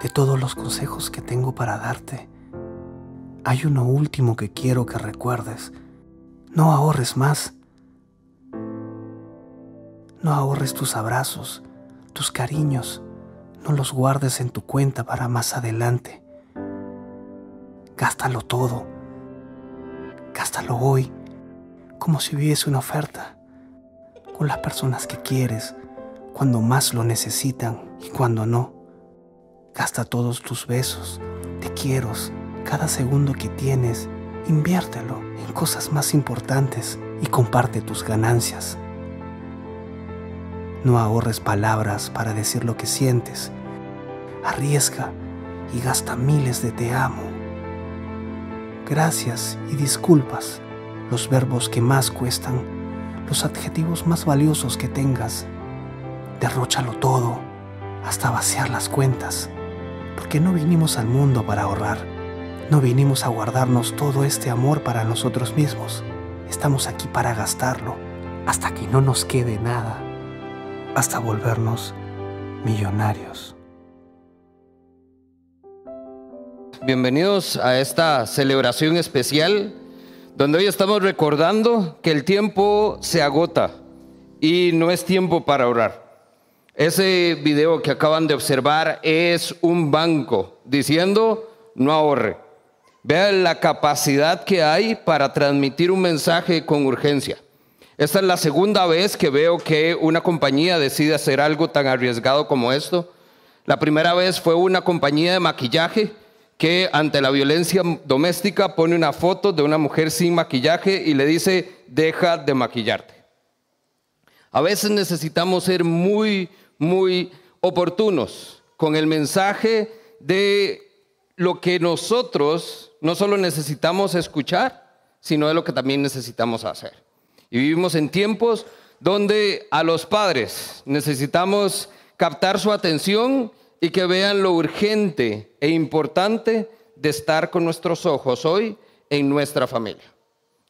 De todos los consejos que tengo para darte, hay uno último que quiero que recuerdes. No ahorres más. No ahorres tus abrazos, tus cariños. No los guardes en tu cuenta para más adelante. Gástalo todo. Gástalo hoy, como si hubiese una oferta, con las personas que quieres, cuando más lo necesitan y cuando no. Gasta todos tus besos, te quiero, cada segundo que tienes, inviértelo en cosas más importantes y comparte tus ganancias. No ahorres palabras para decir lo que sientes. Arriesga y gasta miles de te amo. Gracias y disculpas, los verbos que más cuestan, los adjetivos más valiosos que tengas. Derróchalo todo hasta vaciar las cuentas porque no vinimos al mundo para ahorrar, no vinimos a guardarnos todo este amor para nosotros mismos, estamos aquí para gastarlo hasta que no nos quede nada, hasta volvernos millonarios. Bienvenidos a esta celebración especial donde hoy estamos recordando que el tiempo se agota y no es tiempo para ahorrar. Ese video que acaban de observar es un banco diciendo no ahorre. Vean la capacidad que hay para transmitir un mensaje con urgencia. Esta es la segunda vez que veo que una compañía decide hacer algo tan arriesgado como esto. La primera vez fue una compañía de maquillaje que ante la violencia doméstica pone una foto de una mujer sin maquillaje y le dice, deja de maquillarte. A veces necesitamos ser muy muy oportunos con el mensaje de lo que nosotros no solo necesitamos escuchar, sino de lo que también necesitamos hacer. Y vivimos en tiempos donde a los padres necesitamos captar su atención y que vean lo urgente e importante de estar con nuestros ojos hoy en nuestra familia.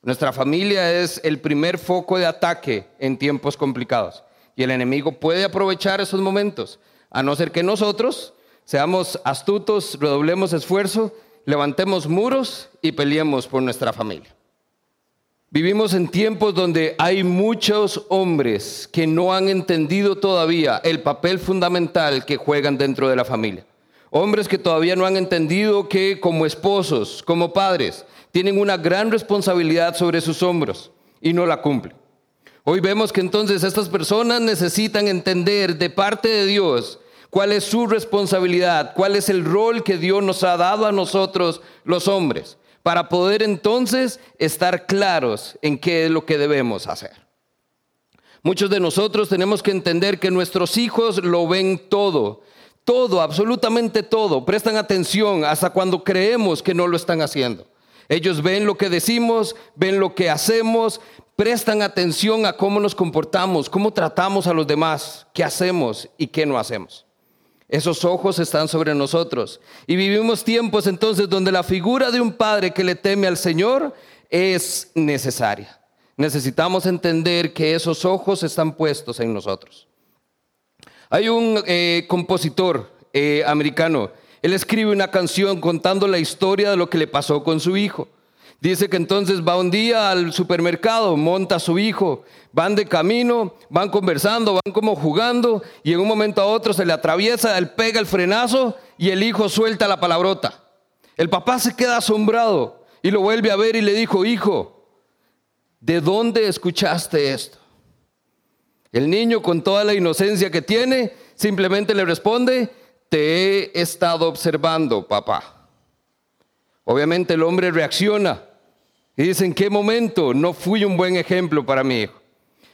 Nuestra familia es el primer foco de ataque en tiempos complicados. Y el enemigo puede aprovechar esos momentos, a no ser que nosotros seamos astutos, redoblemos esfuerzo, levantemos muros y peleemos por nuestra familia. Vivimos en tiempos donde hay muchos hombres que no han entendido todavía el papel fundamental que juegan dentro de la familia. Hombres que todavía no han entendido que como esposos, como padres, tienen una gran responsabilidad sobre sus hombros y no la cumplen. Hoy vemos que entonces estas personas necesitan entender de parte de Dios cuál es su responsabilidad, cuál es el rol que Dios nos ha dado a nosotros los hombres, para poder entonces estar claros en qué es lo que debemos hacer. Muchos de nosotros tenemos que entender que nuestros hijos lo ven todo, todo, absolutamente todo, prestan atención hasta cuando creemos que no lo están haciendo. Ellos ven lo que decimos, ven lo que hacemos, prestan atención a cómo nos comportamos, cómo tratamos a los demás, qué hacemos y qué no hacemos. Esos ojos están sobre nosotros. Y vivimos tiempos entonces donde la figura de un padre que le teme al Señor es necesaria. Necesitamos entender que esos ojos están puestos en nosotros. Hay un eh, compositor eh, americano, él escribe una canción contando la historia de lo que le pasó con su hijo. Dice que entonces va un día al supermercado, monta a su hijo, van de camino, van conversando, van como jugando y en un momento a otro se le atraviesa, él pega el frenazo y el hijo suelta la palabrota. El papá se queda asombrado y lo vuelve a ver y le dijo, hijo, ¿de dónde escuchaste esto? El niño con toda la inocencia que tiene simplemente le responde, te he estado observando, papá. Obviamente el hombre reacciona y dice, ¿en qué momento no fui un buen ejemplo para mi hijo?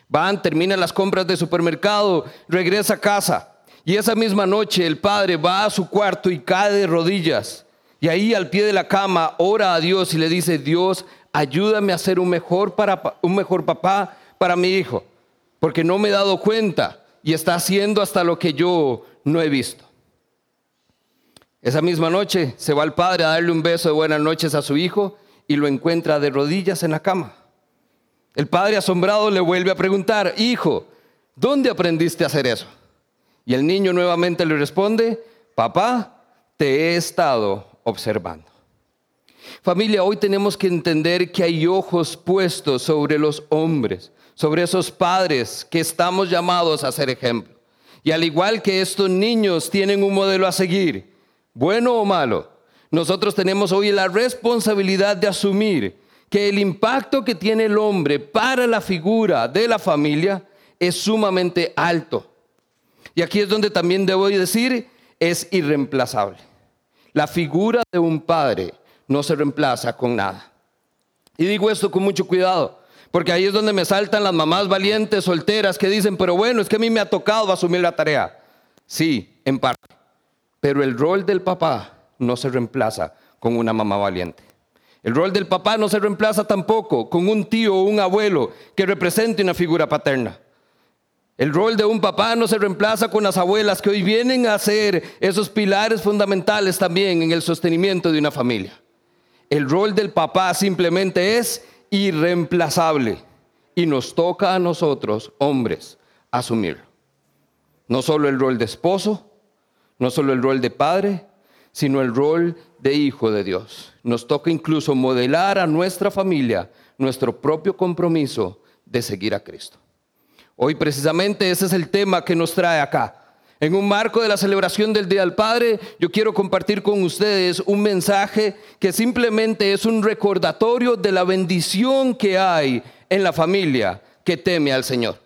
Van, terminan las compras de supermercado, regresa a casa. Y esa misma noche el padre va a su cuarto y cae de rodillas. Y ahí al pie de la cama ora a Dios y le dice, Dios, ayúdame a ser un mejor, para, un mejor papá para mi hijo. Porque no me he dado cuenta y está haciendo hasta lo que yo no he visto. Esa misma noche se va el padre a darle un beso de buenas noches a su hijo y lo encuentra de rodillas en la cama. El padre asombrado le vuelve a preguntar, hijo, ¿dónde aprendiste a hacer eso? Y el niño nuevamente le responde, papá, te he estado observando. Familia, hoy tenemos que entender que hay ojos puestos sobre los hombres, sobre esos padres que estamos llamados a ser ejemplo. Y al igual que estos niños tienen un modelo a seguir, bueno o malo, nosotros tenemos hoy la responsabilidad de asumir que el impacto que tiene el hombre para la figura de la familia es sumamente alto. Y aquí es donde también debo decir, es irreemplazable. La figura de un padre no se reemplaza con nada. Y digo esto con mucho cuidado, porque ahí es donde me saltan las mamás valientes, solteras, que dicen, pero bueno, es que a mí me ha tocado asumir la tarea. Sí, en parte. Pero el rol del papá no se reemplaza con una mamá valiente. El rol del papá no se reemplaza tampoco con un tío o un abuelo que represente una figura paterna. El rol de un papá no se reemplaza con las abuelas que hoy vienen a ser esos pilares fundamentales también en el sostenimiento de una familia. El rol del papá simplemente es irreemplazable y nos toca a nosotros, hombres, asumirlo. No solo el rol de esposo, no solo el rol de padre, sino el rol de hijo de Dios. Nos toca incluso modelar a nuestra familia nuestro propio compromiso de seguir a Cristo. Hoy precisamente ese es el tema que nos trae acá. En un marco de la celebración del Día del Padre, yo quiero compartir con ustedes un mensaje que simplemente es un recordatorio de la bendición que hay en la familia que teme al Señor.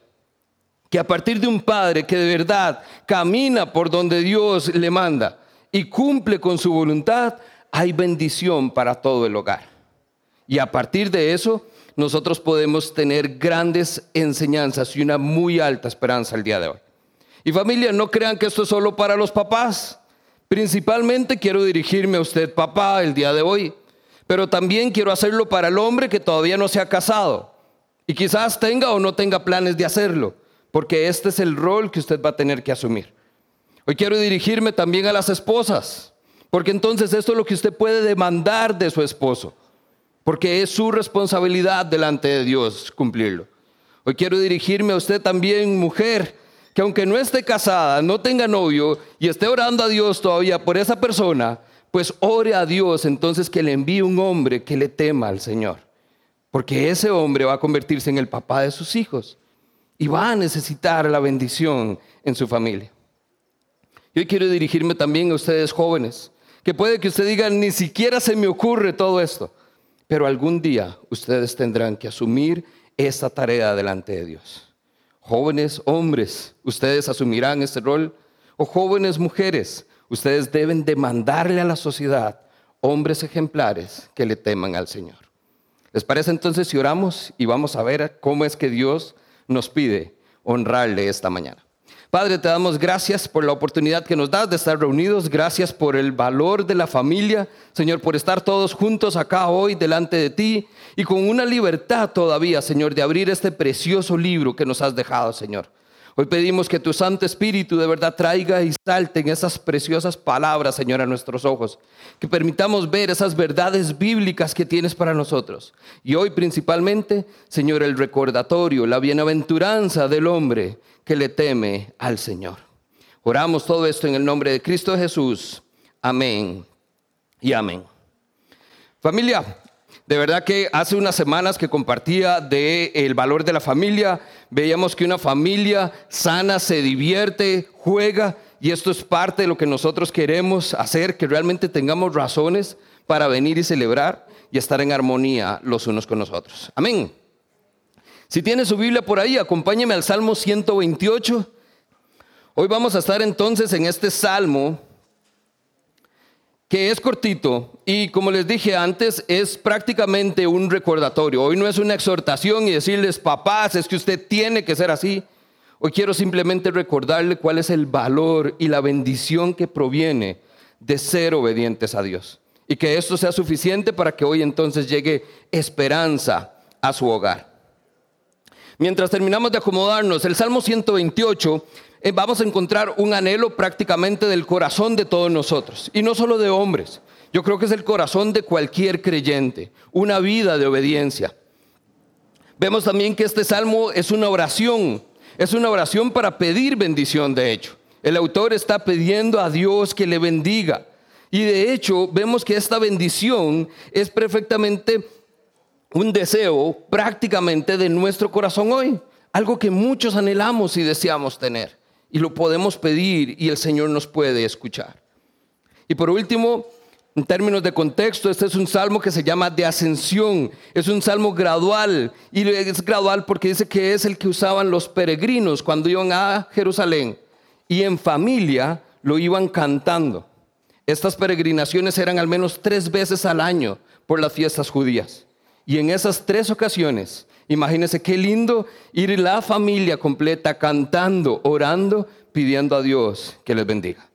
Que a partir de un padre que de verdad camina por donde Dios le manda y cumple con su voluntad, hay bendición para todo el hogar. Y a partir de eso, nosotros podemos tener grandes enseñanzas y una muy alta esperanza el día de hoy. Y familia, no crean que esto es solo para los papás. Principalmente quiero dirigirme a usted, papá, el día de hoy. Pero también quiero hacerlo para el hombre que todavía no se ha casado. Y quizás tenga o no tenga planes de hacerlo. Porque este es el rol que usted va a tener que asumir. Hoy quiero dirigirme también a las esposas. Porque entonces esto es lo que usted puede demandar de su esposo porque es su responsabilidad delante de Dios cumplirlo. Hoy quiero dirigirme a usted también, mujer, que aunque no esté casada, no tenga novio y esté orando a Dios todavía por esa persona, pues ore a Dios entonces que le envíe un hombre que le tema al Señor. Porque ese hombre va a convertirse en el papá de sus hijos y va a necesitar la bendición en su familia. Yo quiero dirigirme también a ustedes jóvenes, que puede que usted diga, ni siquiera se me ocurre todo esto. Pero algún día ustedes tendrán que asumir esta tarea delante de Dios. Jóvenes hombres, ustedes asumirán este rol. O jóvenes mujeres, ustedes deben demandarle a la sociedad hombres ejemplares que le teman al Señor. ¿Les parece entonces si oramos y vamos a ver cómo es que Dios nos pide honrarle esta mañana? Padre, te damos gracias por la oportunidad que nos das de estar reunidos. Gracias por el valor de la familia. Señor, por estar todos juntos acá hoy delante de ti y con una libertad todavía, Señor, de abrir este precioso libro que nos has dejado, Señor. Hoy pedimos que tu Santo Espíritu de verdad traiga y salte en esas preciosas palabras, Señor, a nuestros ojos. Que permitamos ver esas verdades bíblicas que tienes para nosotros. Y hoy principalmente, Señor, el recordatorio, la bienaventuranza del hombre que le teme al Señor. Oramos todo esto en el nombre de Cristo Jesús. Amén y amén. Familia, de verdad que hace unas semanas que compartía de el valor de la familia, veíamos que una familia sana se divierte, juega y esto es parte de lo que nosotros queremos hacer, que realmente tengamos razones para venir y celebrar y estar en armonía los unos con los otros. Amén. Si tiene su Biblia por ahí, acompáñeme al Salmo 128. Hoy vamos a estar entonces en este salmo que es cortito y como les dije antes, es prácticamente un recordatorio. Hoy no es una exhortación y decirles, papás, es que usted tiene que ser así. Hoy quiero simplemente recordarle cuál es el valor y la bendición que proviene de ser obedientes a Dios. Y que esto sea suficiente para que hoy entonces llegue esperanza a su hogar. Mientras terminamos de acomodarnos, el Salmo 128 eh, vamos a encontrar un anhelo prácticamente del corazón de todos nosotros, y no solo de hombres. Yo creo que es el corazón de cualquier creyente, una vida de obediencia. Vemos también que este salmo es una oración, es una oración para pedir bendición, de hecho. El autor está pidiendo a Dios que le bendiga. Y de hecho vemos que esta bendición es perfectamente un deseo prácticamente de nuestro corazón hoy. Algo que muchos anhelamos y deseamos tener. Y lo podemos pedir y el Señor nos puede escuchar. Y por último, en términos de contexto, este es un salmo que se llama de ascensión. Es un salmo gradual. Y es gradual porque dice que es el que usaban los peregrinos cuando iban a Jerusalén. Y en familia lo iban cantando. Estas peregrinaciones eran al menos tres veces al año por las fiestas judías. Y en esas tres ocasiones, imagínense qué lindo ir la familia completa cantando, orando, pidiendo a Dios que les bendiga.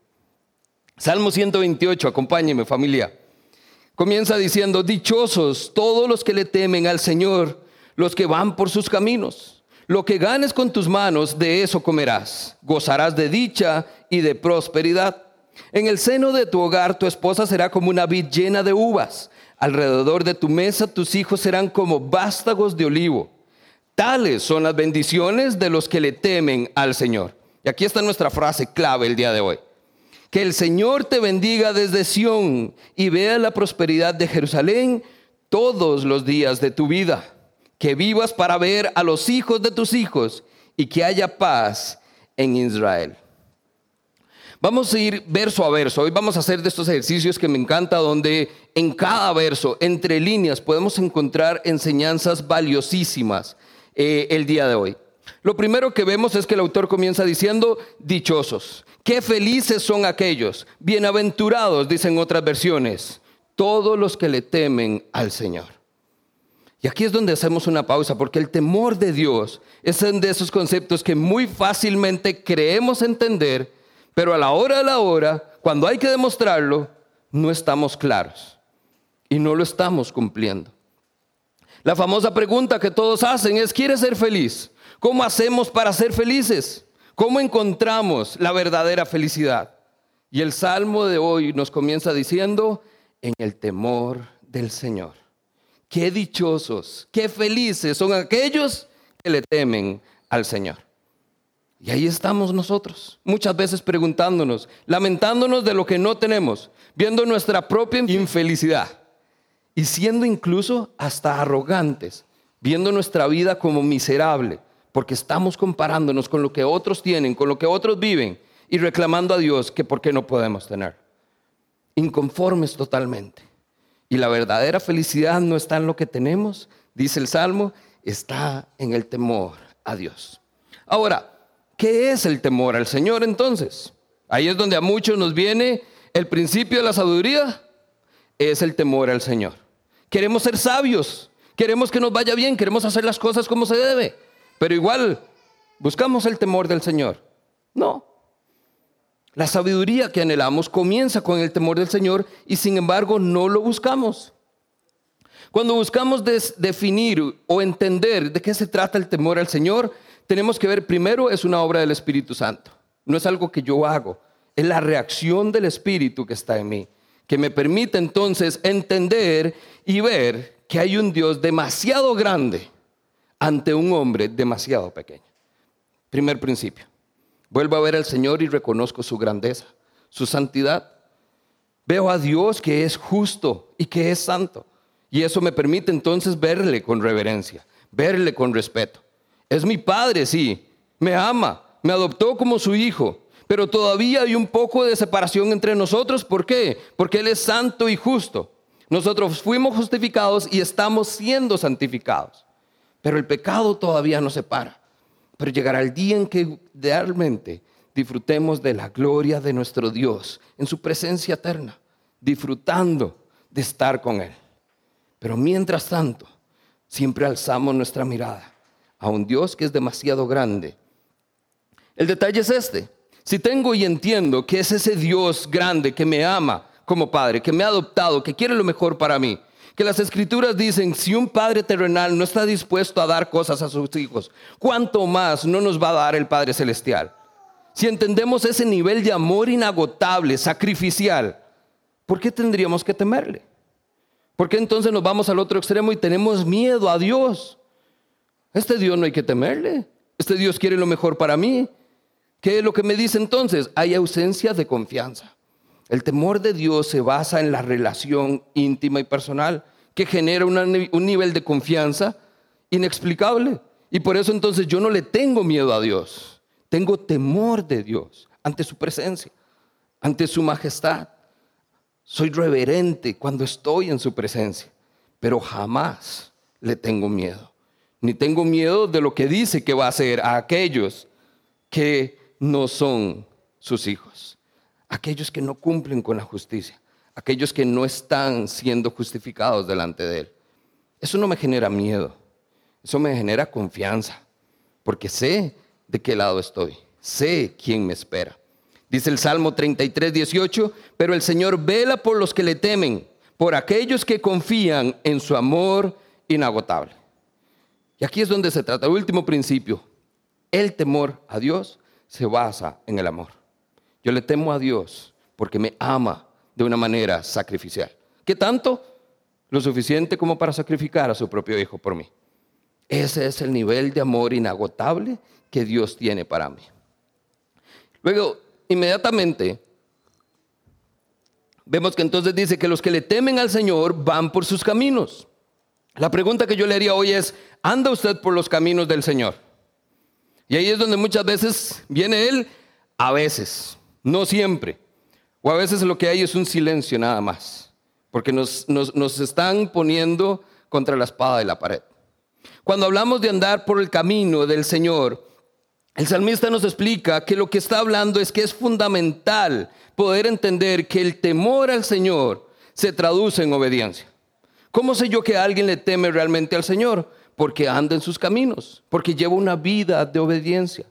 Salmo 128, acompáñeme familia. Comienza diciendo, dichosos todos los que le temen al Señor, los que van por sus caminos. Lo que ganes con tus manos, de eso comerás. Gozarás de dicha y de prosperidad. En el seno de tu hogar tu esposa será como una vid llena de uvas. Alrededor de tu mesa tus hijos serán como vástagos de olivo. Tales son las bendiciones de los que le temen al Señor. Y aquí está nuestra frase clave el día de hoy. Que el Señor te bendiga desde Sión y vea la prosperidad de Jerusalén todos los días de tu vida. Que vivas para ver a los hijos de tus hijos y que haya paz en Israel. Vamos a ir verso a verso. Hoy vamos a hacer de estos ejercicios que me encanta, donde en cada verso, entre líneas, podemos encontrar enseñanzas valiosísimas eh, el día de hoy. Lo primero que vemos es que el autor comienza diciendo, dichosos. Qué felices son aquellos, bienaventurados, dicen otras versiones, todos los que le temen al Señor. Y aquí es donde hacemos una pausa, porque el temor de Dios es uno de esos conceptos que muy fácilmente creemos entender, pero a la hora de la hora, cuando hay que demostrarlo, no estamos claros y no lo estamos cumpliendo. La famosa pregunta que todos hacen es, ¿quieres ser feliz? ¿Cómo hacemos para ser felices? ¿Cómo encontramos la verdadera felicidad? Y el salmo de hoy nos comienza diciendo, en el temor del Señor. Qué dichosos, qué felices son aquellos que le temen al Señor. Y ahí estamos nosotros, muchas veces preguntándonos, lamentándonos de lo que no tenemos, viendo nuestra propia infelicidad y siendo incluso hasta arrogantes, viendo nuestra vida como miserable, porque estamos comparándonos con lo que otros tienen, con lo que otros viven y reclamando a Dios que por qué no podemos tener. Inconformes totalmente. Y la verdadera felicidad no está en lo que tenemos, dice el Salmo, está en el temor a Dios. Ahora, ¿qué es el temor al Señor entonces? Ahí es donde a muchos nos viene el principio de la sabiduría, es el temor al Señor. Queremos ser sabios, queremos que nos vaya bien, queremos hacer las cosas como se debe. Pero igual, ¿buscamos el temor del Señor? No. La sabiduría que anhelamos comienza con el temor del Señor y sin embargo no lo buscamos. Cuando buscamos definir o entender de qué se trata el temor al Señor, tenemos que ver primero es una obra del Espíritu Santo. No es algo que yo hago, es la reacción del Espíritu que está en mí, que me permite entonces entender y ver que hay un Dios demasiado grande ante un hombre demasiado pequeño. Primer principio. Vuelvo a ver al Señor y reconozco su grandeza, su santidad. Veo a Dios que es justo y que es santo. Y eso me permite entonces verle con reverencia, verle con respeto. Es mi Padre, sí, me ama, me adoptó como su hijo, pero todavía hay un poco de separación entre nosotros. ¿Por qué? Porque Él es santo y justo. Nosotros fuimos justificados y estamos siendo santificados. Pero el pecado todavía no se para. Pero llegará el día en que realmente disfrutemos de la gloria de nuestro Dios en su presencia eterna, disfrutando de estar con Él. Pero mientras tanto, siempre alzamos nuestra mirada a un Dios que es demasiado grande. El detalle es este. Si tengo y entiendo que es ese Dios grande que me ama como Padre, que me ha adoptado, que quiere lo mejor para mí, que las escrituras dicen, si un padre terrenal no está dispuesto a dar cosas a sus hijos, ¿cuánto más no nos va a dar el Padre Celestial? Si entendemos ese nivel de amor inagotable, sacrificial, ¿por qué tendríamos que temerle? ¿Por qué entonces nos vamos al otro extremo y tenemos miedo a Dios? Este Dios no hay que temerle. Este Dios quiere lo mejor para mí. ¿Qué es lo que me dice entonces? Hay ausencia de confianza. El temor de Dios se basa en la relación íntima y personal que genera un nivel de confianza inexplicable. Y por eso entonces yo no le tengo miedo a Dios, tengo temor de Dios ante su presencia, ante su majestad. Soy reverente cuando estoy en su presencia, pero jamás le tengo miedo. Ni tengo miedo de lo que dice que va a hacer a aquellos que no son sus hijos, aquellos que no cumplen con la justicia, aquellos que no están siendo justificados delante de Él. Eso no me genera miedo, eso me genera confianza, porque sé de qué lado estoy, sé quién me espera. Dice el Salmo 33, 18, pero el Señor vela por los que le temen, por aquellos que confían en su amor inagotable. Y aquí es donde se trata el último principio. El temor a Dios se basa en el amor. Yo le temo a Dios porque me ama de una manera sacrificial. ¿Qué tanto? Lo suficiente como para sacrificar a su propio hijo por mí. Ese es el nivel de amor inagotable que Dios tiene para mí. Luego, inmediatamente, vemos que entonces dice que los que le temen al Señor van por sus caminos. La pregunta que yo le haría hoy es, ¿anda usted por los caminos del Señor? Y ahí es donde muchas veces viene Él, a veces, no siempre. O a veces lo que hay es un silencio nada más, porque nos, nos, están poniendo contra la espada de la pared. Cuando hablamos de andar por el camino del Señor, el salmista nos explica que lo que está hablando es que es fundamental poder entender que el temor al Señor se traduce en obediencia. ¿Cómo sé yo que alguien le teme realmente al Señor? Porque anda en sus caminos, porque lleva una vida de obediencia,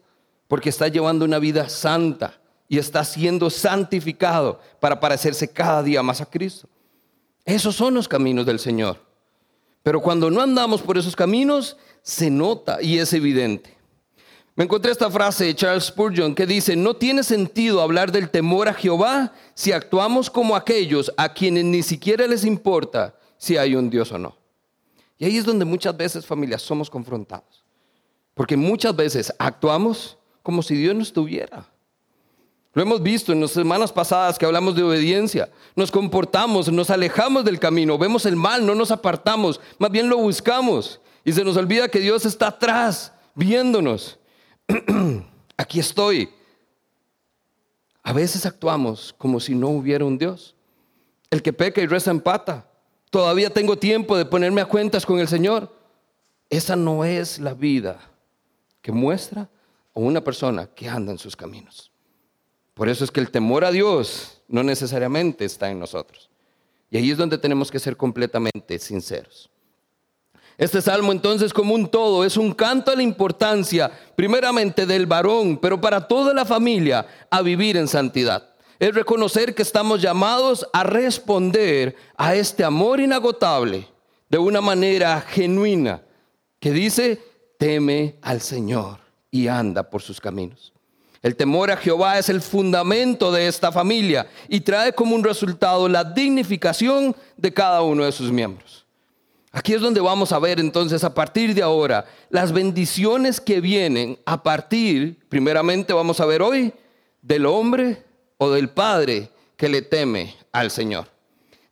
porque está llevando una vida santa y está siendo santificado para parecerse cada día más a Cristo. Esos son los caminos del Señor. Pero cuando no andamos por esos caminos, se nota y es evidente. Me encontré esta frase de Charles Spurgeon que dice, no tiene sentido hablar del temor a Jehová si actuamos como aquellos a quienes ni siquiera les importa si hay un Dios o no. Y ahí es donde muchas veces, familias, somos confrontados. Porque muchas veces actuamos como si Dios no estuviera. Lo hemos visto en las semanas pasadas que hablamos de obediencia. Nos comportamos, nos alejamos del camino, vemos el mal, no nos apartamos, más bien lo buscamos. Y se nos olvida que Dios está atrás, viéndonos. Aquí estoy. A veces actuamos como si no hubiera un Dios. El que peca y reza empata. Todavía tengo tiempo de ponerme a cuentas con el Señor. Esa no es la vida que muestra a una persona que anda en sus caminos. Por eso es que el temor a Dios no necesariamente está en nosotros. Y ahí es donde tenemos que ser completamente sinceros. Este salmo entonces como un todo es un canto a la importancia primeramente del varón, pero para toda la familia a vivir en santidad es reconocer que estamos llamados a responder a este amor inagotable de una manera genuina, que dice, teme al Señor y anda por sus caminos. El temor a Jehová es el fundamento de esta familia y trae como un resultado la dignificación de cada uno de sus miembros. Aquí es donde vamos a ver entonces a partir de ahora las bendiciones que vienen a partir, primeramente vamos a ver hoy, del hombre o del padre que le teme al Señor.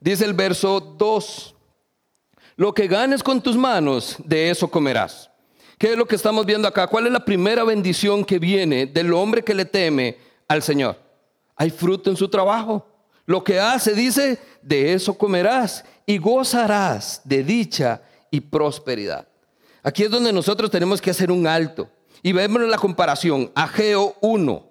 Dice el verso 2, lo que ganes con tus manos, de eso comerás. ¿Qué es lo que estamos viendo acá? ¿Cuál es la primera bendición que viene del hombre que le teme al Señor? Hay fruto en su trabajo. Lo que hace, dice, de eso comerás y gozarás de dicha y prosperidad. Aquí es donde nosotros tenemos que hacer un alto. Y vemos la comparación. Ageo 1,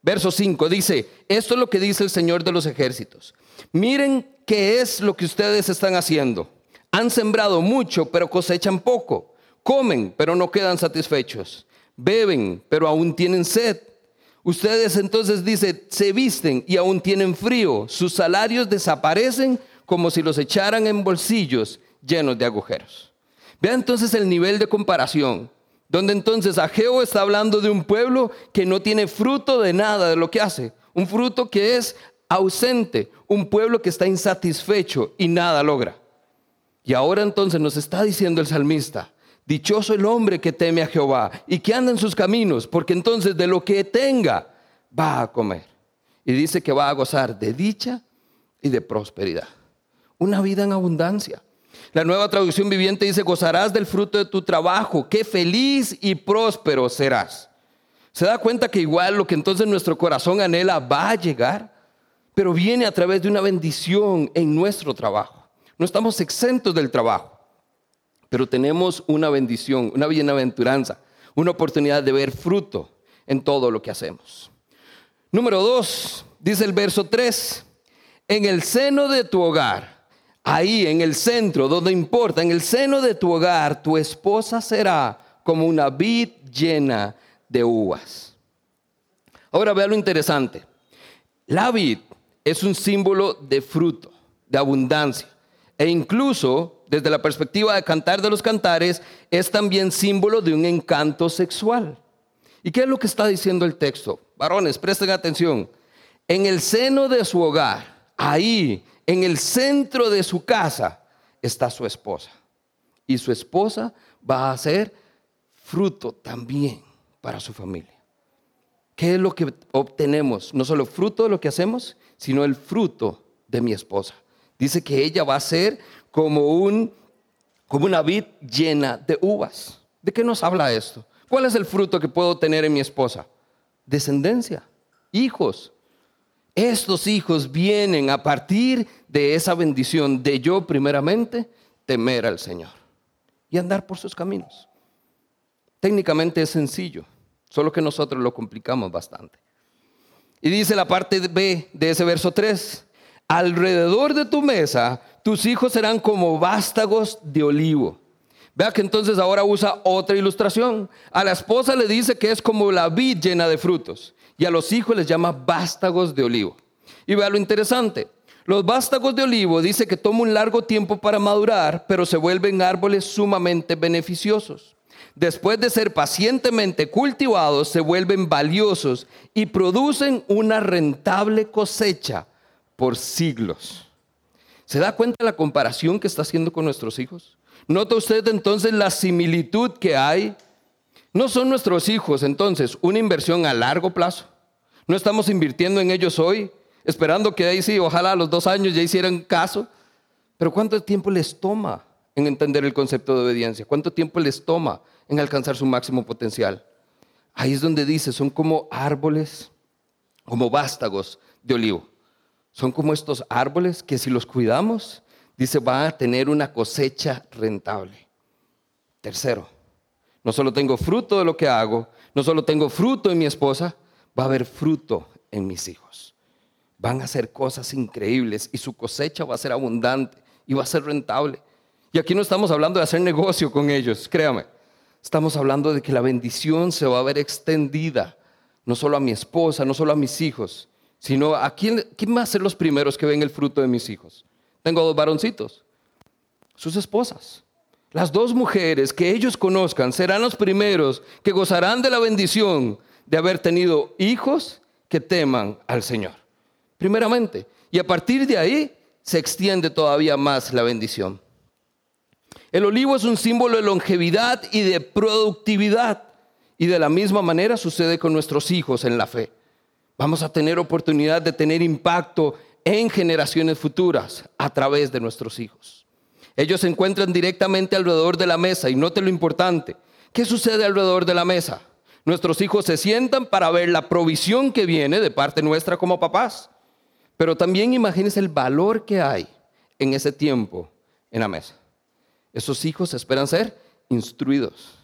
Verso 5 dice, esto es lo que dice el Señor de los ejércitos. Miren qué es lo que ustedes están haciendo. Han sembrado mucho, pero cosechan poco. Comen, pero no quedan satisfechos. Beben, pero aún tienen sed. Ustedes entonces dice, se visten y aún tienen frío. Sus salarios desaparecen como si los echaran en bolsillos llenos de agujeros. Vean entonces el nivel de comparación donde entonces Ageo está hablando de un pueblo que no tiene fruto de nada de lo que hace, un fruto que es ausente, un pueblo que está insatisfecho y nada logra. Y ahora entonces nos está diciendo el salmista, dichoso el hombre que teme a Jehová y que anda en sus caminos, porque entonces de lo que tenga va a comer. Y dice que va a gozar de dicha y de prosperidad. Una vida en abundancia. La nueva traducción viviente dice, gozarás del fruto de tu trabajo, qué feliz y próspero serás. ¿Se da cuenta que igual lo que entonces nuestro corazón anhela va a llegar? Pero viene a través de una bendición en nuestro trabajo. No estamos exentos del trabajo, pero tenemos una bendición, una bienaventuranza, una oportunidad de ver fruto en todo lo que hacemos. Número dos, dice el verso 3, en el seno de tu hogar, ahí en el centro, donde importa, en el seno de tu hogar, tu esposa será como una vid llena de uvas. Ahora vea lo interesante. La vid es un símbolo de fruto, de abundancia. E incluso, desde la perspectiva de cantar de los cantares, es también símbolo de un encanto sexual. ¿Y qué es lo que está diciendo el texto? Varones, presten atención. En el seno de su hogar, ahí, en el centro de su casa, está su esposa. Y su esposa va a ser fruto también para su familia. ¿Qué es lo que obtenemos? No solo fruto de lo que hacemos, sino el fruto de mi esposa. Dice que ella va a ser como, un, como una vid llena de uvas. ¿De qué nos habla esto? ¿Cuál es el fruto que puedo tener en mi esposa? Descendencia, hijos. Estos hijos vienen a partir de esa bendición de yo primeramente temer al Señor y andar por sus caminos. Técnicamente es sencillo, solo que nosotros lo complicamos bastante. Y dice la parte B de ese verso 3, alrededor de tu mesa tus hijos serán como vástagos de olivo Vea que entonces ahora usa otra ilustración. A la esposa le dice que es como la vid llena de frutos y a los hijos les llama vástagos de olivo. Y vea lo interesante. Los vástagos de olivo dice que toma un largo tiempo para madurar, pero se vuelven árboles sumamente beneficiosos. Después de ser pacientemente cultivados, se vuelven valiosos y producen una rentable cosecha por siglos. ¿Se da cuenta de la comparación que está haciendo con nuestros hijos? ¿Nota usted entonces la similitud que hay? No son nuestros hijos entonces una inversión a largo plazo. No estamos invirtiendo en ellos hoy, esperando que ahí sí, ojalá a los dos años ya hicieran caso. Pero ¿cuánto tiempo les toma en entender el concepto de obediencia? ¿Cuánto tiempo les toma en alcanzar su máximo potencial? Ahí es donde dice, son como árboles, como vástagos de olivo. Son como estos árboles que si los cuidamos, dice, va a tener una cosecha rentable. Tercero, no solo tengo fruto de lo que hago, no solo tengo fruto en mi esposa, va a haber fruto en mis hijos. Van a hacer cosas increíbles y su cosecha va a ser abundante y va a ser rentable. Y aquí no estamos hablando de hacer negocio con ellos, créame. Estamos hablando de que la bendición se va a ver extendida, no solo a mi esposa, no solo a mis hijos, sino a quién, quién va a ser los primeros que ven el fruto de mis hijos. Tengo dos varoncitos, sus esposas. Las dos mujeres que ellos conozcan serán los primeros que gozarán de la bendición de haber tenido hijos que teman al Señor. Primeramente. Y a partir de ahí se extiende todavía más la bendición. El olivo es un símbolo de longevidad y de productividad. Y de la misma manera sucede con nuestros hijos en la fe. Vamos a tener oportunidad de tener impacto en generaciones futuras a través de nuestros hijos. Ellos se encuentran directamente alrededor de la mesa y note lo importante. ¿Qué sucede alrededor de la mesa? Nuestros hijos se sientan para ver la provisión que viene de parte nuestra como papás. Pero también imagínense el valor que hay en ese tiempo en la mesa. Esos hijos esperan ser instruidos.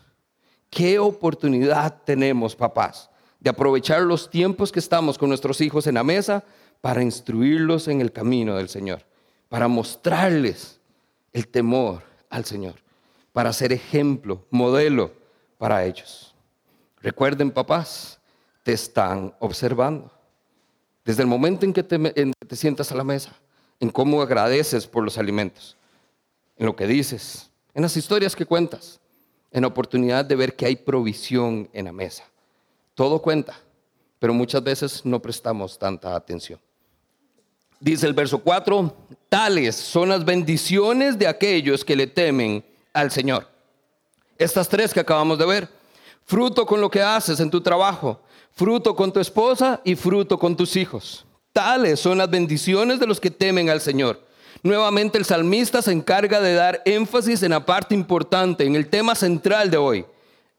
¿Qué oportunidad tenemos, papás, de aprovechar los tiempos que estamos con nuestros hijos en la mesa para instruirlos en el camino del Señor, para mostrarles el temor al Señor, para ser ejemplo, modelo para ellos. Recuerden, papás, te están observando. Desde el momento en que te, sientas a la mesa, en cómo agradeces por los alimentos, en lo que dices, en las historias que cuentas, en la oportunidad de ver que hay provisión en la mesa. Todo cuenta, pero muchas veces no prestamos tanta atención. Dice el verso 4, tales son las bendiciones de aquellos que le temen al Señor. Estas tres que acabamos de ver, fruto con lo que haces en tu trabajo, fruto con tu esposa y fruto con tus hijos. Tales son las bendiciones de los que temen al Señor. Nuevamente el salmista se encarga de dar énfasis en la parte importante, en el tema central de hoy,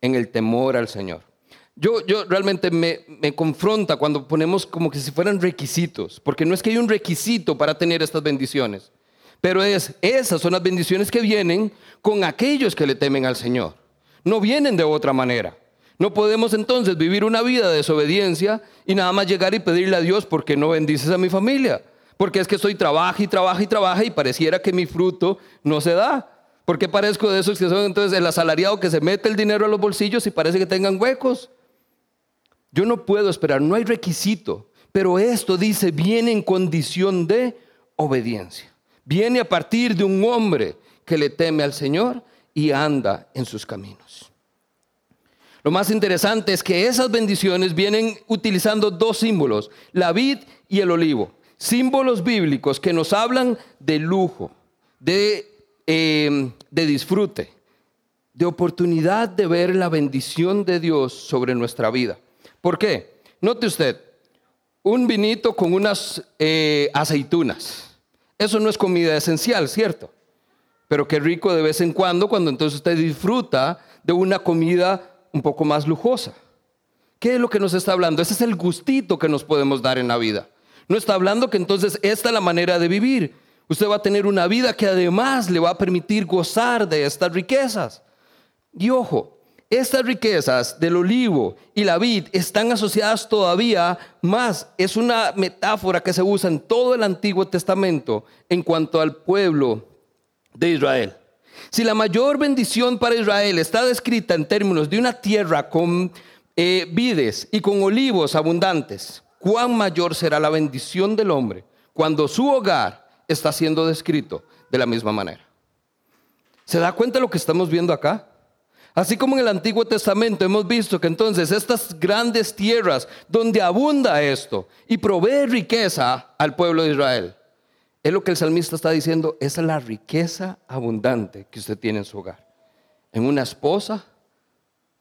en el temor al Señor. Yo, yo realmente me, me confronta cuando ponemos como que si fueran requisitos, porque no es que hay un requisito para tener estas bendiciones, pero es, esas son las bendiciones que vienen con aquellos que le temen al Señor. No vienen de otra manera. No podemos entonces vivir una vida de desobediencia y nada más llegar y pedirle a Dios porque no bendices a mi familia. Porque es que estoy trabaja y trabaja y trabaja y pareciera que mi fruto no se da. Porque parezco de esos que son entonces el asalariado que se mete el dinero a los bolsillos y parece que tengan huecos. Yo no puedo esperar, no hay requisito. Pero esto dice, viene en condición de obediencia. Viene a partir de un hombre que le teme al Señor y anda en sus caminos. Lo más interesante es que esas bendiciones vienen utilizando dos símbolos, la vid y el olivo símbolos bíblicos que nos hablan de lujo, de, em, de disfrute, de oportunidad de ver la bendición de Dios sobre nuestra vida. ¿Por qué? Note usted, un vinito con unas eh, aceitunas. Eso no es comida esencial, ¿cierto? Pero qué rico de vez en cuando cuando entonces usted disfruta de una comida un poco más lujosa. ¿Qué es lo que nos está hablando? Ese es el gustito que nos podemos dar en la vida. No está hablando que entonces esta es la manera de vivir. Usted va a tener una vida que además le va a permitir gozar de estas riquezas. Y ojo, estas riquezas del olivo y la vid están asociadas todavía más. Es una metáfora que se usa en todo el Antiguo Testamento en cuanto al pueblo de Israel. Si la mayor bendición para Israel está descrita en términos de una tierra con eh, vides y con olivos abundantes, cuán mayor será la bendición del hombre cuando su hogar está siendo descrito de la misma manera. ¿Se da cuenta de lo que estamos viendo acá? Así como en el Antiguo Testamento hemos visto que entonces estas grandes tierras donde abunda esto y provee riqueza al pueblo de Israel, es lo que el salmista está diciendo, es la riqueza abundante que usted tiene en su hogar. En una esposa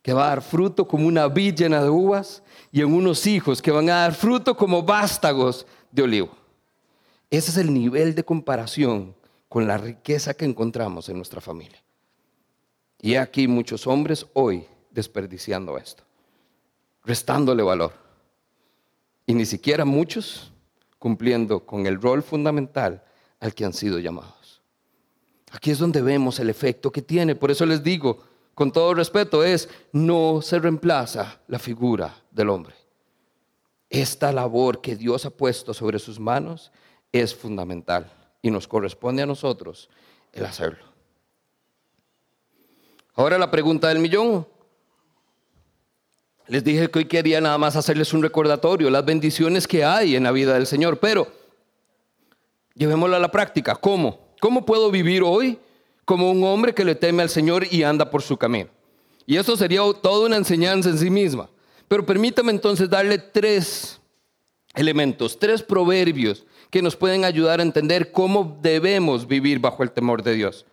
que va a dar fruto como una vid llena de uvas y en unos hijos que van a dar fruto como vástagos de olivo. Ese es el nivel de comparación con la riqueza que encontramos en nuestra familia. Y aquí muchos hombres hoy desperdiciando esto, restándole valor. Y ni siquiera muchos cumpliendo con el rol fundamental al que han sido llamados. Aquí es donde vemos el efecto que tiene. Por eso les digo, con todo respeto, es no se reemplaza la figura del hombre. Esta labor que Dios ha puesto sobre sus manos es fundamental y nos corresponde a nosotros el hacerlo. Ahora la pregunta del millón. Les dije que hoy quería nada más hacerles un recordatorio, las bendiciones que hay en la vida del Señor, pero llevémoslo a la práctica. ¿Cómo? ¿Cómo puedo vivir hoy como un hombre que le teme al Señor y anda por su camino. Y eso sería toda una enseñanza en sí misma. Pero permítame entonces darle tres elementos, tres proverbios que nos pueden ayudar a entender cómo debemos vivir bajo el temor de Dios.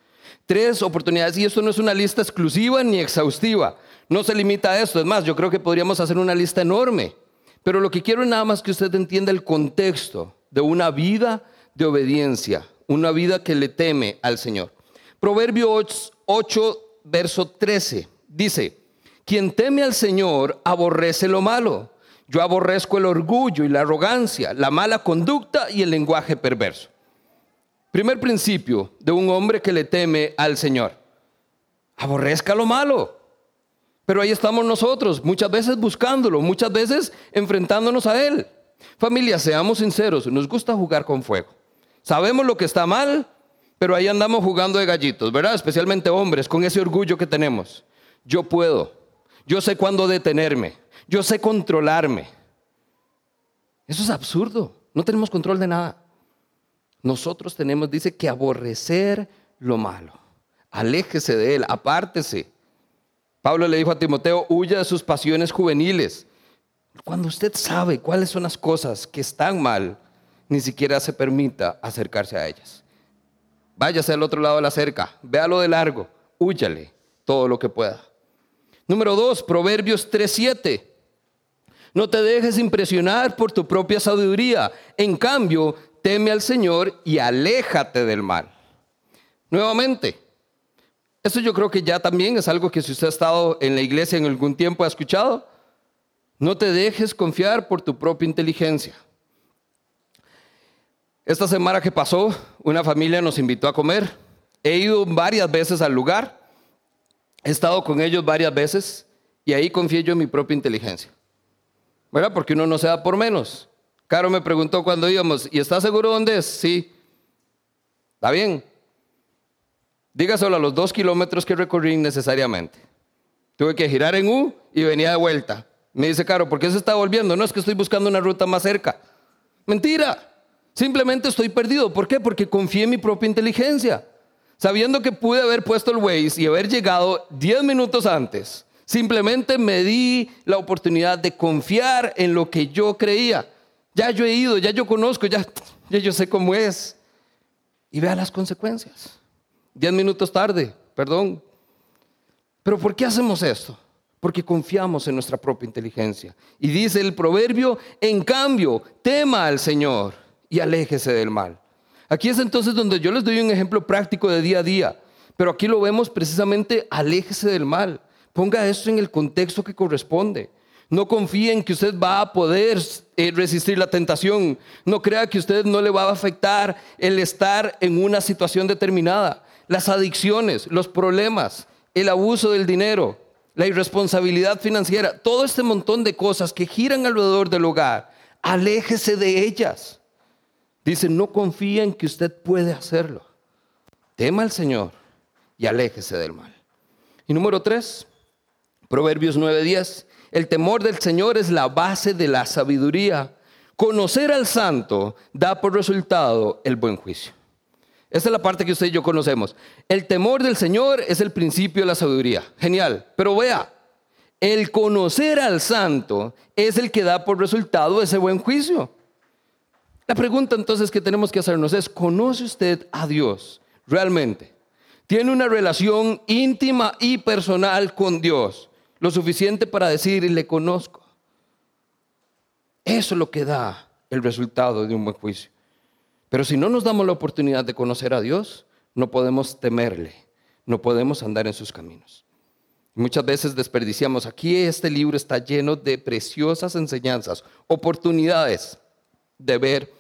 Tres oportunidades, y esto no es una lista exclusiva ni exhaustiva, no se limita a esto, es más, yo creo que podríamos hacer una lista enorme, pero lo que quiero es nada más que usted entienda el contexto de una vida de obediencia, una vida que le teme al Señor. Proverbio 8, verso 13, dice, quien teme al Señor aborrece lo malo. Yo aborrezco el orgullo y la arrogancia, la mala conducta y el lenguaje perverso. Primer principio de un hombre que le teme al Señor. Aborrezca lo malo. Pero ahí estamos nosotros, muchas veces buscándolo, muchas veces enfrentándonos a Él. Familia, seamos sinceros, nos gusta jugar con fuego. Sabemos lo que está mal, pero ahí andamos jugando de gallitos, ¿verdad? Especialmente hombres, con ese orgullo que tenemos. Yo puedo, yo sé cuándo detenerme, yo sé controlarme. Eso es absurdo, no tenemos control de nada. Nosotros tenemos, dice, que aborrecer lo malo. Aléjese de él, apártese. Pablo le dijo a Timoteo, huya de sus pasiones juveniles. Cuando usted sabe cuáles son las cosas que están mal, ni siquiera se permita acercarse a ellas. Váyase al otro lado de la cerca, véalo de largo, húyale todo lo que pueda. Número dos, Proverbios 3.7. No te dejes impresionar por tu propia sabiduría. En cambio, teme al Señor y aléjate del mal. Nuevamente, esto yo creo que ya también es algo que si usted ha estado en la iglesia en algún tiempo ha escuchado. No te dejes confiar por tu propia inteligencia. Esta semana que pasó, una familia nos invitó a comer. He ido varias veces al lugar, he estado con ellos varias veces y ahí confié yo en mi propia inteligencia. ¿Verdad? Porque uno no se da por menos. Caro me preguntó cuando íbamos, ¿y está seguro dónde es? Sí. Está bien. Dígaselo a los dos kilómetros que recorrí necesariamente. Tuve que girar en U y venía de vuelta. Me dice, Caro, ¿por qué se está volviendo? No es que estoy buscando una ruta más cerca. Mentira. Simplemente estoy perdido. ¿Por qué? Porque confié en mi propia inteligencia. Sabiendo que pude haber puesto el Waze y haber llegado 10 minutos antes. Simplemente me di la oportunidad de confiar en lo que yo creía. Ya yo he ido, ya yo conozco, ya, ya yo sé cómo es. Y vea las consecuencias. 10 minutos tarde, perdón. Pero ¿por qué hacemos esto? porque confiamos en nuestra propia inteligencia. Y dice el proverbio, en cambio, tema al Señor y aléjese del mal. Aquí es entonces donde yo les doy un ejemplo práctico de día a día, pero aquí lo vemos precisamente, aléjese del mal. Ponga esto en el contexto que corresponde. No confíe en que usted va a poder eh, resistir la tentación. No crea que usted no le va a afectar el estar en una situación determinada. Las adicciones, los problemas, el abuso del dinero, la irresponsabilidad financiera, todo este montón de cosas que giran alrededor del hogar, aléjese de ellas. Dice, no confía en que usted puede hacerlo. Tema al Señor y aléjese del mal. Y número tres, Proverbios 9:10, el temor del Señor es la base de la sabiduría. Conocer al santo da por resultado el buen juicio. Esa es la parte que usted y yo conocemos. El temor del Señor es el principio de la sabiduría. Genial. Pero vea, el conocer al santo es el que da por resultado ese buen juicio. La pregunta entonces que tenemos que hacernos es, ¿conoce usted a Dios realmente? ¿Tiene una relación íntima y personal con Dios? Lo suficiente para decir, le conozco. Eso es lo que da el resultado de un buen juicio. Pero si no nos damos la oportunidad de conocer a Dios, no podemos temerle, no podemos andar en sus caminos. Muchas veces desperdiciamos. Aquí este libro está lleno de preciosas enseñanzas, oportunidades de ver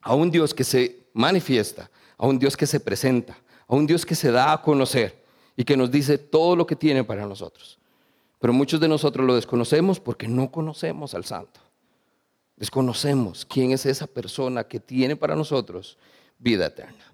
a un Dios que se manifiesta, a un Dios que se presenta, a un Dios que se da a conocer y que nos dice todo lo que tiene para nosotros. Pero muchos de nosotros lo desconocemos porque no conocemos al Santo. Desconocemos quién es esa persona que tiene para nosotros vida eterna.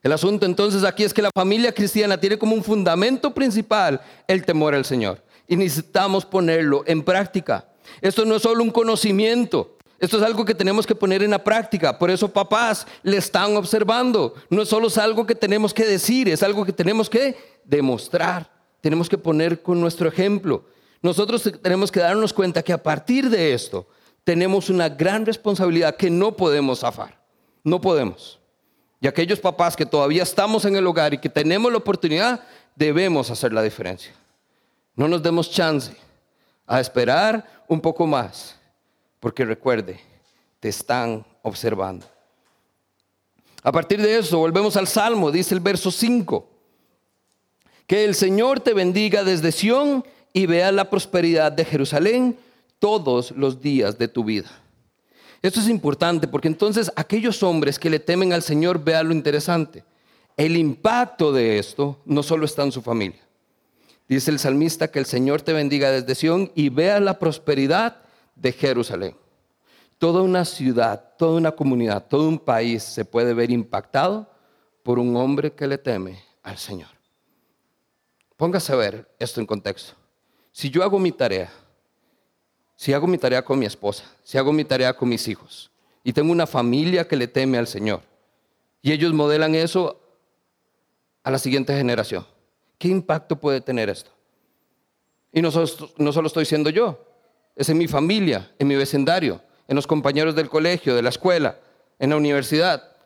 El asunto entonces aquí es que la familia cristiana tiene como un fundamento principal el temor al Señor. Y necesitamos ponerlo en práctica. Esto no es solo un conocimiento, esto es algo que tenemos que poner en la práctica. Por eso papás le están observando. No es solo algo que tenemos que decir, es algo que tenemos que demostrar. Tenemos que poner con nuestro ejemplo. Nosotros tenemos que darnos cuenta que a partir de esto tenemos una gran responsabilidad que no podemos zafar. No podemos. Y aquellos papás que todavía estamos en el hogar y que tenemos la oportunidad, debemos hacer la diferencia. No nos demos chance a esperar un poco más, porque recuerde, te están observando. A partir de eso, volvemos al Salmo, dice el verso 5, que el Señor te bendiga desde Sión y vea la prosperidad de Jerusalén todos los días de tu vida. Esto es importante porque entonces aquellos hombres que le temen al Señor vean lo interesante. El impacto de esto no solo está en su familia. Dice el salmista que el Señor te bendiga desde Sión y vea la prosperidad de Jerusalén. Toda una ciudad, toda una comunidad, todo un país se puede ver impactado por un hombre que le teme al Señor. Póngase a ver esto en contexto. Si yo hago mi tarea, si hago mi tarea con mi esposa, si hago mi tarea con mis hijos, y tengo una familia que le teme al Señor, y ellos modelan eso a la siguiente generación, ¿qué impacto puede tener esto? Y no solo, no solo estoy siendo yo, es en mi familia, en mi vecindario, en los compañeros del colegio, de la escuela, en la universidad,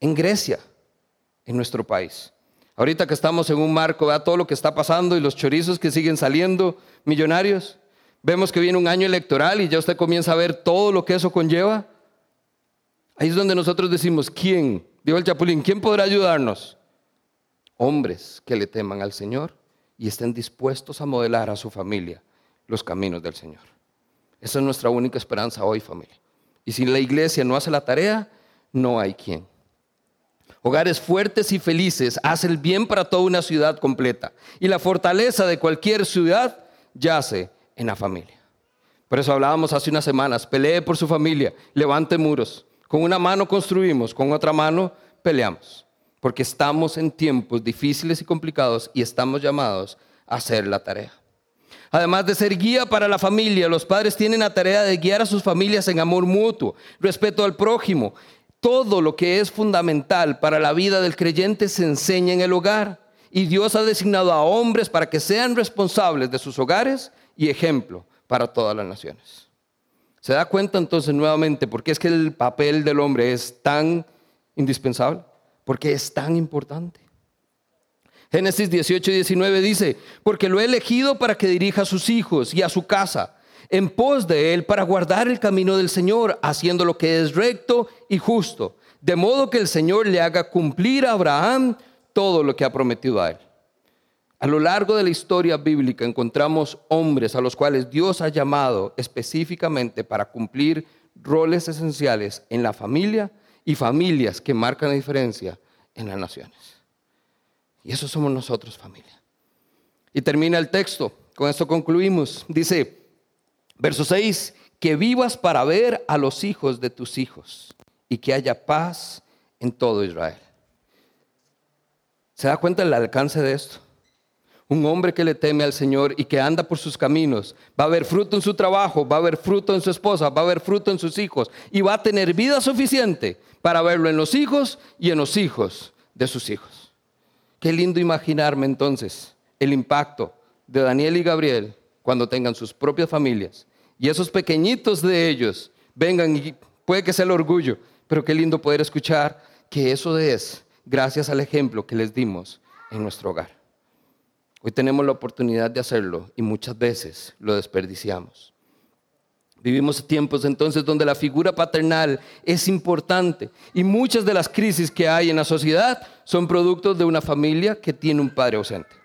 en Grecia, en nuestro país. Ahorita que estamos en un marco, vea todo lo que está pasando y los chorizos que siguen saliendo millonarios. Vemos que viene un año electoral y ya usted comienza a ver todo lo que eso conlleva. Ahí es donde nosotros decimos, ¿quién? Dijo el Chapulín, ¿quién podrá ayudarnos? Hombres que le teman al Señor y estén dispuestos a modelar a su familia los caminos del Señor. Esa es nuestra única esperanza hoy, familia. Y si la iglesia no hace la tarea, no hay quien. Hogares fuertes y felices hacen el bien para toda una ciudad completa. Y la fortaleza de cualquier ciudad yace en la familia. Por eso hablábamos hace unas semanas, pelee por su familia, levante muros. Con una mano construimos, con otra mano peleamos. Porque estamos en tiempos difíciles y complicados y estamos llamados a hacer la tarea. Además de ser guía para la familia, los padres tienen la tarea de guiar a sus familias en amor mutuo, respeto al prójimo. Todo lo que es fundamental para la vida del creyente se enseña en el hogar. Y Dios ha designado a hombres para que sean responsables de sus hogares y ejemplo para todas las naciones. ¿Se da cuenta entonces nuevamente por qué es que el papel del hombre es tan indispensable? Porque es tan importante. Génesis 18 y 19 dice, porque lo he elegido para que dirija a sus hijos y a su casa, en pos de él, para guardar el camino del Señor, haciendo lo que es recto y justo, de modo que el Señor le haga cumplir a Abraham todo lo que ha prometido a él. A lo largo de la historia bíblica encontramos hombres a los cuales Dios ha llamado específicamente para cumplir roles esenciales en la familia y familias que marcan la diferencia en las naciones. Y eso somos nosotros, familia. Y termina el texto, con esto concluimos. Dice, verso 6, que vivas para ver a los hijos de tus hijos y que haya paz en todo Israel. ¿Se da cuenta del alcance de esto? Un hombre que le teme al Señor y que anda por sus caminos, va a haber fruto en su trabajo, va a haber fruto en su esposa, va a haber fruto en sus hijos y va a tener vida suficiente para verlo en los hijos y en los hijos de sus hijos. Qué lindo imaginarme entonces el impacto de Daniel y Gabriel cuando tengan sus propias familias y esos pequeñitos de ellos vengan y puede que sea el orgullo, pero qué lindo poder escuchar que eso es gracias al ejemplo que les dimos en nuestro hogar. Hoy tenemos la oportunidad de hacerlo y muchas veces lo desperdiciamos. Vivimos tiempos entonces donde la figura paternal es importante y muchas de las crisis que hay en la sociedad son productos de una familia que tiene un padre ausente.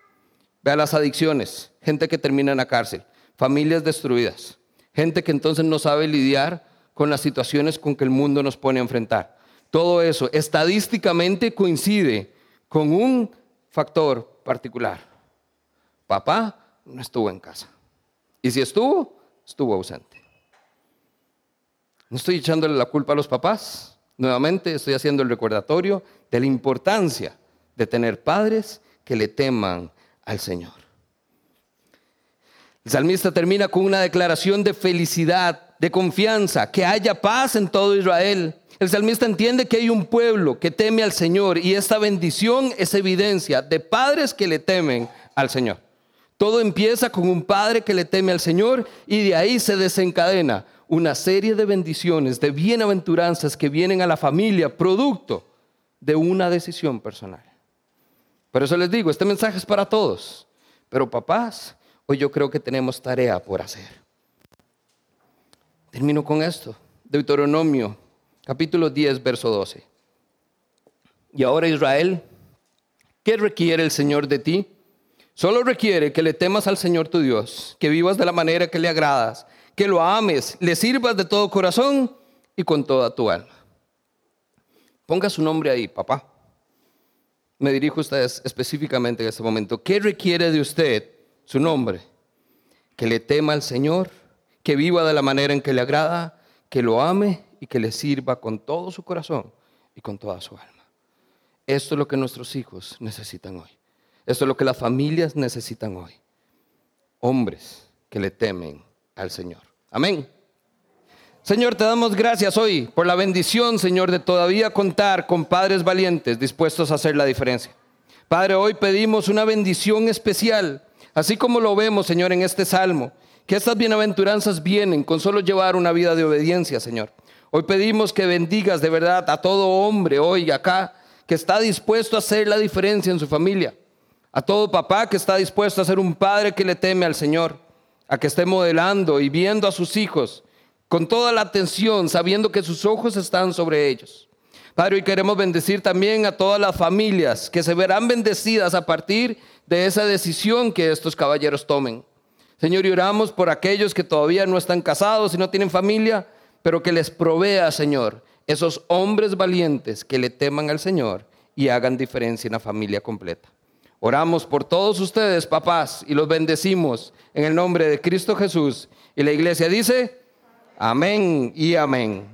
Vea las adicciones, gente que termina en la cárcel, familias destruidas, gente que entonces no sabe lidiar con las situaciones con que el mundo nos pone a enfrentar. Todo eso estadísticamente coincide con un factor particular. Papá no estuvo en casa. Y si estuvo, estuvo ausente. No estoy echándole la culpa a los papás. Nuevamente estoy haciendo el recordatorio de la importancia de tener padres que le teman al Señor. El salmista termina con una declaración de felicidad, de confianza, que haya paz en todo Israel. El salmista entiende que hay un pueblo que teme al Señor y esta bendición es evidencia de padres que le temen al Señor. Todo empieza con un padre que le teme al Señor y de ahí se desencadena una serie de bendiciones, de bienaventuranzas que vienen a la familia, producto de una decisión personal. Por eso les digo, este mensaje es para todos. Pero papás, hoy yo creo que tenemos tarea por hacer. Termino con esto. Deuteronomio, capítulo 10, verso 12. Y ahora Israel, ¿qué requiere el Señor de ti? Solo requiere que le temas al Señor tu Dios, que vivas de la manera que le agradas que lo ames, le sirvas de todo corazón y con toda tu alma. Ponga su nombre ahí, papá. Me dirijo a ustedes específicamente en este momento. ¿Qué requiere de usted su nombre? Que le tema al Señor, que viva de la manera en que le agrada, que lo ame y que le sirva con todo su corazón y con toda su alma. Esto es lo que nuestros hijos necesitan hoy. Esto es lo que las familias necesitan hoy. Hombres que le temen al Señor. Amén. Señor, te damos gracias hoy por la bendición, Señor, de todavía contar con padres valientes dispuestos a hacer la diferencia. Padre, hoy pedimos una bendición especial, así como lo vemos, Señor, en este salmo, que estas bienaventuranzas vienen con solo llevar una vida de obediencia, Señor. Hoy pedimos que bendigas de verdad a todo hombre hoy acá que está dispuesto a hacer la diferencia en su familia, a todo papá que está dispuesto a ser un padre que le teme al Señor a que esté modelando y viendo a sus hijos con toda la atención, sabiendo que sus ojos están sobre ellos. Padre, hoy queremos bendecir también a todas las familias que se verán bendecidas a partir de esa decisión que estos caballeros tomen. Señor, y oramos por aquellos que todavía no están casados y no tienen familia, pero que les provea, Señor, esos hombres valientes que le teman al Señor y hagan diferencia en la familia completa. Oramos por todos ustedes, papás, y los bendecimos en el nombre de Cristo Jesús. Y la iglesia dice, amén y amén.